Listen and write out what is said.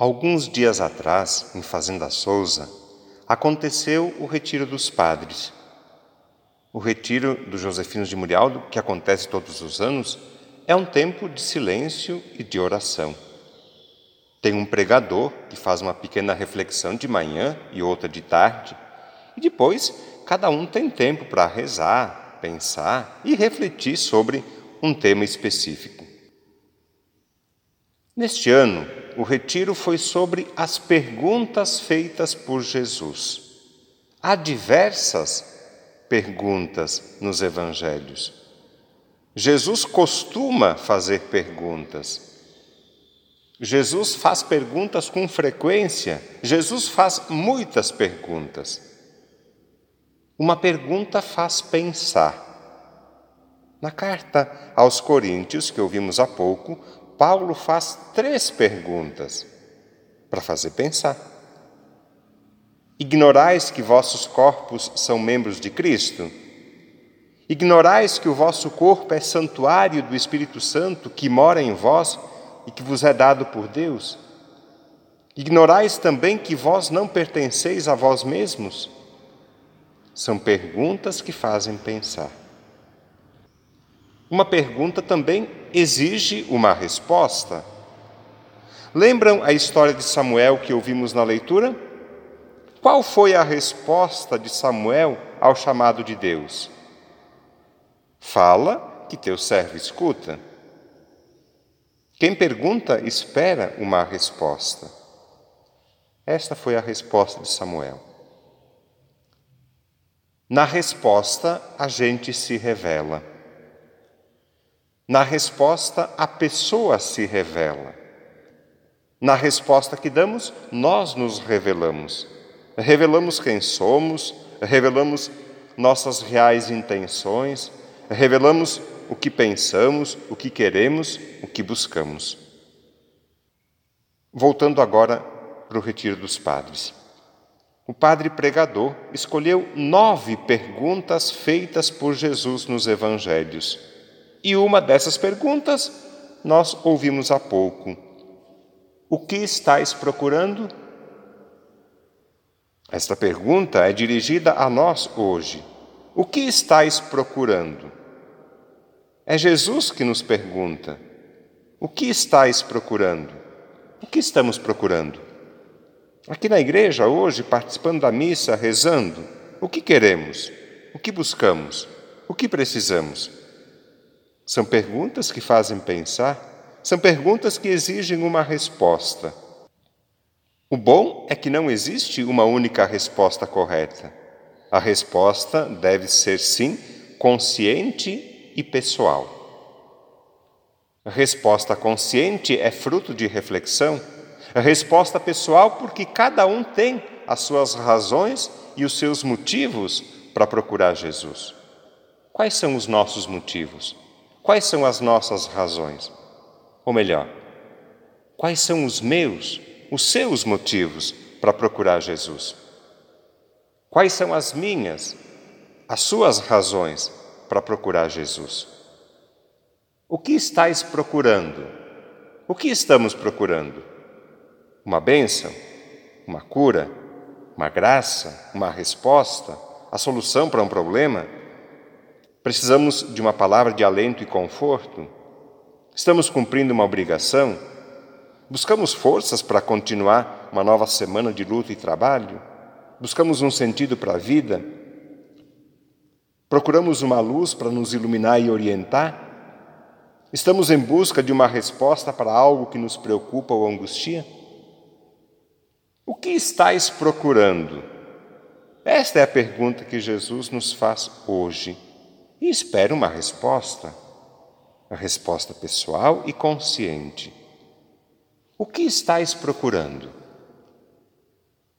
Alguns dias atrás, em Fazenda Souza, aconteceu o Retiro dos Padres. O Retiro dos Josefinos de Murialdo, que acontece todos os anos, é um tempo de silêncio e de oração. Tem um pregador que faz uma pequena reflexão de manhã e outra de tarde, e depois cada um tem tempo para rezar, pensar e refletir sobre um tema específico. Neste ano, o retiro foi sobre as perguntas feitas por Jesus. Há diversas perguntas nos evangelhos. Jesus costuma fazer perguntas. Jesus faz perguntas com frequência. Jesus faz muitas perguntas. Uma pergunta faz pensar. Na carta aos Coríntios, que ouvimos há pouco, Paulo faz três perguntas para fazer pensar. Ignorais que vossos corpos são membros de Cristo? Ignorais que o vosso corpo é santuário do Espírito Santo que mora em vós e que vos é dado por Deus? Ignorais também que vós não pertenceis a vós mesmos? São perguntas que fazem pensar. Uma pergunta também exige uma resposta. Lembram a história de Samuel que ouvimos na leitura? Qual foi a resposta de Samuel ao chamado de Deus? Fala que teu servo escuta. Quem pergunta espera uma resposta. Esta foi a resposta de Samuel. Na resposta, a gente se revela. Na resposta, a pessoa se revela. Na resposta que damos, nós nos revelamos. Revelamos quem somos, revelamos nossas reais intenções, revelamos o que pensamos, o que queremos, o que buscamos. Voltando agora para o Retiro dos Padres. O padre pregador escolheu nove perguntas feitas por Jesus nos Evangelhos e uma dessas perguntas nós ouvimos há pouco. O que estáis procurando? Esta pergunta é dirigida a nós hoje. O que estáis procurando? É Jesus que nos pergunta: O que estáis procurando? O que estamos procurando? Aqui na igreja, hoje, participando da missa, rezando, o que queremos? O que buscamos? O que precisamos? São perguntas que fazem pensar, são perguntas que exigem uma resposta. O bom é que não existe uma única resposta correta. A resposta deve ser, sim, consciente e pessoal. A resposta consciente é fruto de reflexão, a resposta pessoal, porque cada um tem as suas razões e os seus motivos para procurar Jesus. Quais são os nossos motivos? Quais são as nossas razões? Ou melhor, quais são os meus, os seus motivos para procurar Jesus? Quais são as minhas, as suas razões para procurar Jesus? O que estáis procurando? O que estamos procurando? Uma bênção? Uma cura? Uma graça? Uma resposta? A solução para um problema? Precisamos de uma palavra de alento e conforto? Estamos cumprindo uma obrigação? Buscamos forças para continuar uma nova semana de luta e trabalho? Buscamos um sentido para a vida? Procuramos uma luz para nos iluminar e orientar? Estamos em busca de uma resposta para algo que nos preocupa ou angustia? O que estáis procurando? Esta é a pergunta que Jesus nos faz hoje e espera uma resposta, a resposta pessoal e consciente. O que estáis procurando?